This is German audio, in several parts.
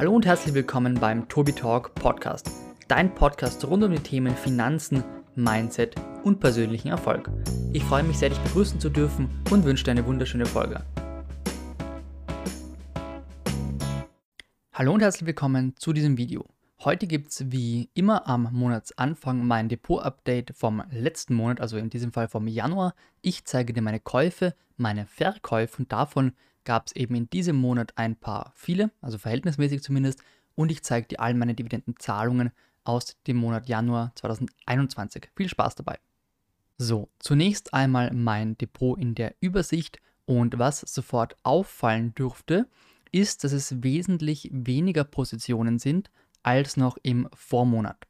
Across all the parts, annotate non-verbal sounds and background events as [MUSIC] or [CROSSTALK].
Hallo und herzlich willkommen beim Tobi Talk Podcast, dein Podcast rund um die Themen Finanzen, Mindset und persönlichen Erfolg. Ich freue mich sehr, dich begrüßen zu dürfen und wünsche dir eine wunderschöne Folge. Hallo und herzlich willkommen zu diesem Video. Heute gibt es wie immer am Monatsanfang mein Depot-Update vom letzten Monat, also in diesem Fall vom Januar. Ich zeige dir meine Käufe, meine Verkäufe und davon gab es eben in diesem Monat ein paar viele, also verhältnismäßig zumindest, und ich zeige dir all meine Dividendenzahlungen aus dem Monat Januar 2021. Viel Spaß dabei. So, zunächst einmal mein Depot in der Übersicht und was sofort auffallen dürfte, ist, dass es wesentlich weniger Positionen sind als noch im Vormonat.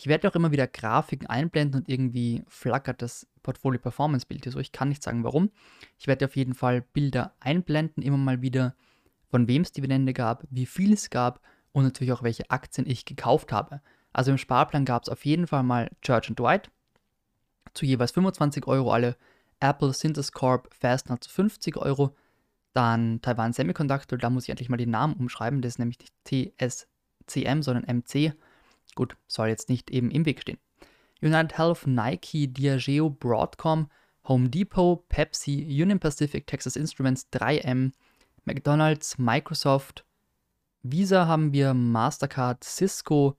Ich werde auch immer wieder Grafiken einblenden und irgendwie flackert das Portfolio Performance Bild hier so. Ich kann nicht sagen warum. Ich werde auf jeden Fall Bilder einblenden, immer mal wieder, von wem es Dividende gab, wie viel es gab und natürlich auch welche Aktien ich gekauft habe. Also im Sparplan gab es auf jeden Fall mal Church Dwight zu jeweils 25 Euro alle, Apple Synthesis Corp Fastner zu 50 Euro, dann Taiwan Semiconductor, da muss ich endlich mal den Namen umschreiben, das ist nämlich nicht TSCM, sondern MC Gut, soll jetzt nicht eben im Weg stehen. United Health, Nike, Diageo, Broadcom, Home Depot, Pepsi, Union Pacific, Texas Instruments, 3M, McDonald's, Microsoft, Visa haben wir, Mastercard, Cisco,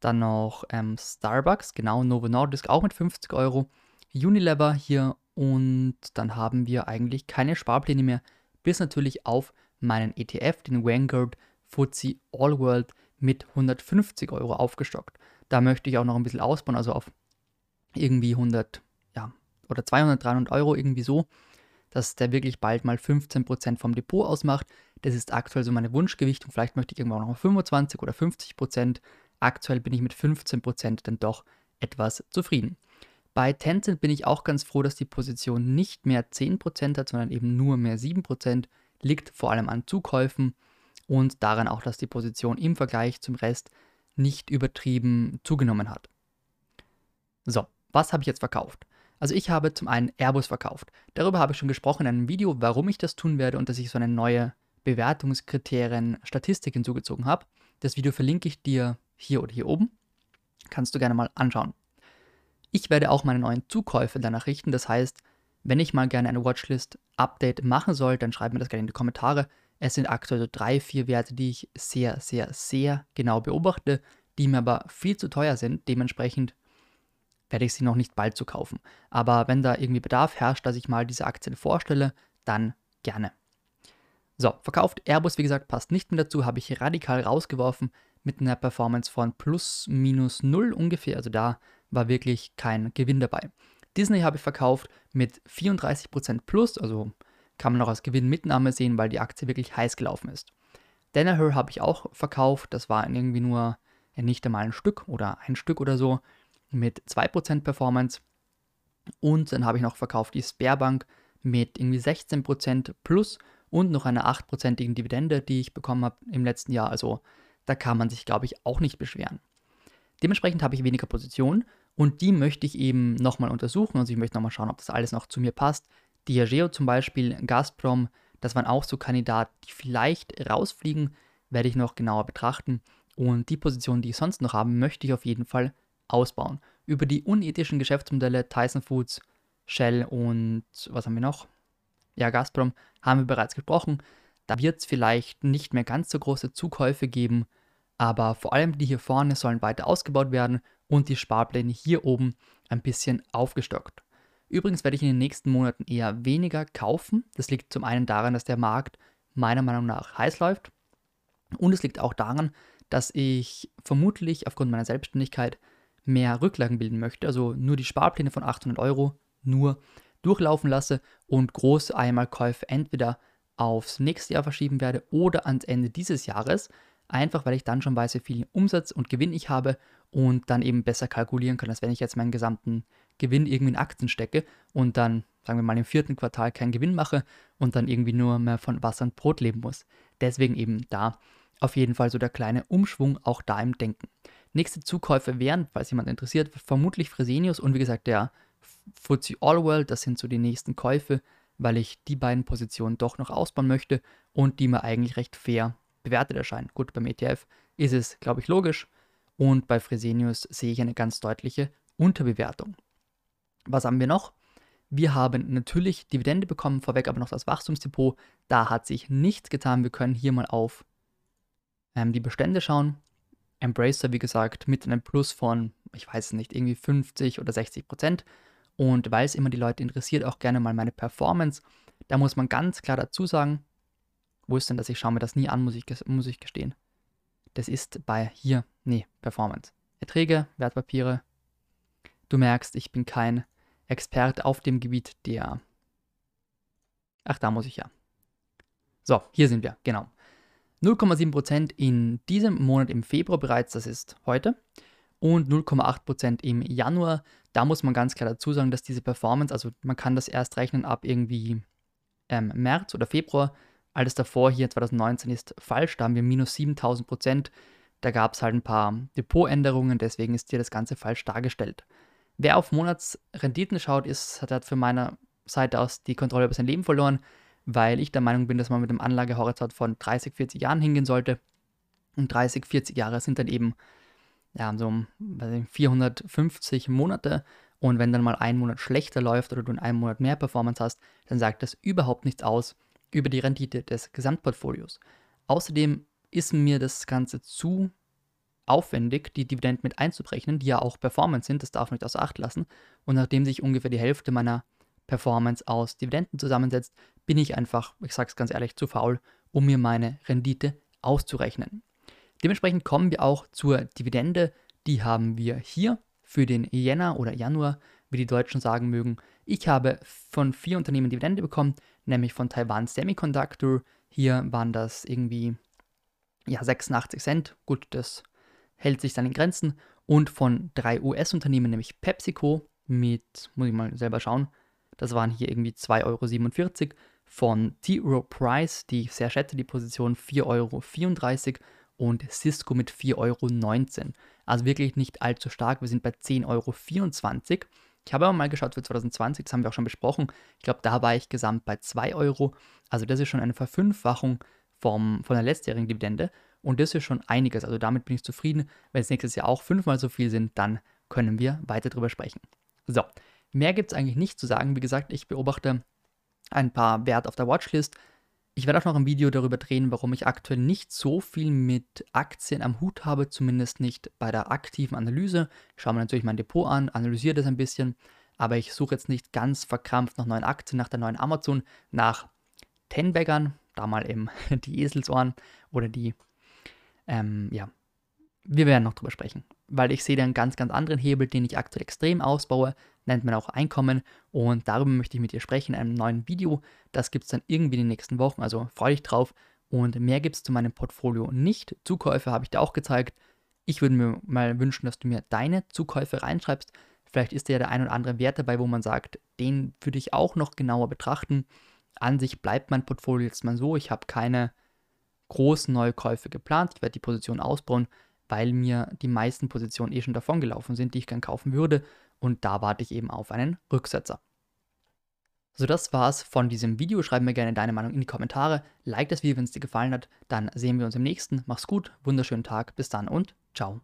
dann noch ähm, Starbucks, genau, Novo Nordisk auch mit 50 Euro, Unilever hier und dann haben wir eigentlich keine Sparpläne mehr, bis natürlich auf meinen ETF, den Vanguard FTSE All World mit 150 Euro aufgestockt. Da möchte ich auch noch ein bisschen ausbauen, also auf irgendwie 100, ja, oder 200, 300 Euro irgendwie so, dass der wirklich bald mal 15% vom Depot ausmacht. Das ist aktuell so meine Wunschgewichtung. Vielleicht möchte ich irgendwann auch noch 25 oder 50%. Aktuell bin ich mit 15% dann doch etwas zufrieden. Bei Tencent bin ich auch ganz froh, dass die Position nicht mehr 10% hat, sondern eben nur mehr 7%. Liegt vor allem an Zukäufen und daran auch, dass die Position im Vergleich zum Rest nicht übertrieben zugenommen hat. So, was habe ich jetzt verkauft? Also ich habe zum einen Airbus verkauft. Darüber habe ich schon gesprochen in einem Video, warum ich das tun werde und dass ich so eine neue Bewertungskriterien Statistik hinzugezogen habe. Das Video verlinke ich dir hier oder hier oben. Kannst du gerne mal anschauen. Ich werde auch meine neuen Zukäufe danach richten. Das heißt, wenn ich mal gerne eine Watchlist-Update machen soll, dann schreib mir das gerne in die Kommentare. Es sind aktuell so drei, vier Werte, die ich sehr, sehr, sehr genau beobachte, die mir aber viel zu teuer sind. Dementsprechend werde ich sie noch nicht bald zu kaufen. Aber wenn da irgendwie Bedarf herrscht, dass ich mal diese Aktien vorstelle, dann gerne. So, verkauft Airbus, wie gesagt, passt nicht mehr dazu, habe ich radikal rausgeworfen mit einer Performance von plus minus null ungefähr. Also da war wirklich kein Gewinn dabei. Disney habe ich verkauft mit 34% plus, also kann man noch als Gewinnmitnahme sehen, weil die Aktie wirklich heiß gelaufen ist. Danaher habe ich auch verkauft, das war irgendwie nur nicht einmal ein Stück oder ein Stück oder so mit 2% Performance. Und dann habe ich noch verkauft die Sparebank mit irgendwie 16% plus und noch einer 8%igen Dividende, die ich bekommen habe im letzten Jahr. Also da kann man sich, glaube ich, auch nicht beschweren. Dementsprechend habe ich weniger Positionen und die möchte ich eben nochmal untersuchen. Also ich möchte nochmal schauen, ob das alles noch zu mir passt. Diageo zum Beispiel, Gazprom, das waren auch so Kandidaten, die vielleicht rausfliegen, werde ich noch genauer betrachten. Und die Position, die ich sonst noch habe, möchte ich auf jeden Fall ausbauen. Über die unethischen Geschäftsmodelle Tyson Foods, Shell und was haben wir noch? Ja, Gazprom haben wir bereits gesprochen. Da wird es vielleicht nicht mehr ganz so große Zukäufe geben, aber vor allem die hier vorne sollen weiter ausgebaut werden und die Sparpläne hier oben ein bisschen aufgestockt. Übrigens werde ich in den nächsten Monaten eher weniger kaufen. Das liegt zum einen daran, dass der Markt meiner Meinung nach heiß läuft. Und es liegt auch daran, dass ich vermutlich aufgrund meiner Selbstständigkeit mehr Rücklagen bilden möchte. Also nur die Sparpläne von 800 Euro nur durchlaufen lasse und große Einmalkäufe entweder aufs nächste Jahr verschieben werde oder ans Ende dieses Jahres. Einfach weil ich dann schon weiß, wie viel Umsatz und Gewinn ich habe und dann eben besser kalkulieren kann, als wenn ich jetzt meinen gesamten Gewinn irgendwie in Aktien stecke und dann, sagen wir mal, im vierten Quartal keinen Gewinn mache und dann irgendwie nur mehr von Wasser und Brot leben muss. Deswegen eben da auf jeden Fall so der kleine Umschwung auch da im Denken. Nächste Zukäufe wären, falls jemand interessiert, vermutlich Fresenius und wie gesagt der All World, das sind so die nächsten Käufe, weil ich die beiden Positionen doch noch ausbauen möchte und die mir eigentlich recht fair bewertet erscheinen. Gut, beim ETF ist es, glaube ich, logisch. Und bei Fresenius sehe ich eine ganz deutliche Unterbewertung. Was haben wir noch? Wir haben natürlich Dividende bekommen, vorweg aber noch das Wachstumsdepot. Da hat sich nichts getan. Wir können hier mal auf ähm, die Bestände schauen. Embracer, wie gesagt, mit einem Plus von, ich weiß nicht, irgendwie 50 oder 60 Prozent. Und weil es immer die Leute interessiert, auch gerne mal meine Performance. Da muss man ganz klar dazu sagen, wo ist denn das? Ich schaue mir das nie an, muss ich, muss ich gestehen. Das ist bei hier, nee, Performance. Erträge, Wertpapiere. Du merkst, ich bin kein Experte auf dem Gebiet der. Ach, da muss ich ja. So, hier sind wir, genau. 0,7% in diesem Monat im Februar bereits, das ist heute, und 0,8% im Januar. Da muss man ganz klar dazu sagen, dass diese Performance, also man kann das erst rechnen ab irgendwie ähm, März oder Februar. Alles davor hier 2019 ist falsch, da haben wir minus 7000% Da gab es halt ein paar Depotänderungen, deswegen ist hier das Ganze falsch dargestellt. Wer auf Monatsrenditen schaut, ist, hat für meine Seite aus die Kontrolle über sein Leben verloren weil ich der Meinung bin, dass man mit einem Anlagehorizont von 30, 40 Jahren hingehen sollte. Und 30, 40 Jahre sind dann eben ja, so 450 Monate. Und wenn dann mal ein Monat schlechter läuft oder du in einem Monat mehr Performance hast, dann sagt das überhaupt nichts aus über die Rendite des Gesamtportfolios. Außerdem ist mir das Ganze zu aufwendig, die Dividenden mit einzuberechnen, die ja auch Performance sind, das darf man nicht außer Acht lassen. Und nachdem sich ungefähr die Hälfte meiner Performance aus Dividenden zusammensetzt, bin ich einfach, ich sage es ganz ehrlich, zu faul, um mir meine Rendite auszurechnen. Dementsprechend kommen wir auch zur Dividende. Die haben wir hier für den Jänner oder Januar, wie die Deutschen sagen mögen. Ich habe von vier Unternehmen Dividende bekommen, nämlich von Taiwan Semiconductor. Hier waren das irgendwie ja, 86 Cent. Gut, das hält sich dann in Grenzen. Und von drei US-Unternehmen, nämlich PepsiCo mit, muss ich mal selber schauen, das waren hier irgendwie 2,47 Euro. Von T-Row Price, die ich sehr schätze, die Position 4,34 Euro und Cisco mit 4,19 Euro. Also wirklich nicht allzu stark. Wir sind bei 10,24 Euro. Ich habe aber mal geschaut für 2020, das haben wir auch schon besprochen. Ich glaube, da war ich gesamt bei 2 Euro. Also das ist schon eine Verfünffachung vom, von der letztjährigen Dividende. Und das ist schon einiges. Also damit bin ich zufrieden. Wenn es nächstes Jahr auch fünfmal so viel sind, dann können wir weiter drüber sprechen. So, Mehr gibt es eigentlich nicht zu sagen. Wie gesagt, ich beobachte ein paar Werte auf der Watchlist. Ich werde auch noch ein Video darüber drehen, warum ich aktuell nicht so viel mit Aktien am Hut habe, zumindest nicht bei der aktiven Analyse. Ich schaue mir natürlich mein Depot an, analysiere das ein bisschen, aber ich suche jetzt nicht ganz verkrampft nach neuen Aktien, nach der neuen Amazon, nach Tenbaggern, da mal eben [LAUGHS] die Eselsohren oder die, ähm, ja, wir werden noch drüber sprechen, weil ich sehe da einen ganz, ganz anderen Hebel, den ich aktuell extrem ausbaue, nennt man auch Einkommen und darüber möchte ich mit dir sprechen in einem neuen Video. Das gibt es dann irgendwie in den nächsten Wochen, also freue dich drauf. Und mehr gibt es zu meinem Portfolio nicht. Zukäufe habe ich dir auch gezeigt. Ich würde mir mal wünschen, dass du mir deine Zukäufe reinschreibst. Vielleicht ist ja der ein oder andere Wert dabei, wo man sagt, den würde ich auch noch genauer betrachten. An sich bleibt mein Portfolio jetzt mal so. Ich habe keine großen Neukäufe geplant. Ich werde die Position ausbauen weil mir die meisten Positionen eh schon davon gelaufen sind, die ich gern kaufen würde. Und da warte ich eben auf einen Rücksetzer. So, das war's von diesem Video. Schreib mir gerne deine Meinung in die Kommentare. Like das Video, wenn es dir gefallen hat. Dann sehen wir uns im nächsten. Mach's gut, wunderschönen Tag, bis dann und ciao.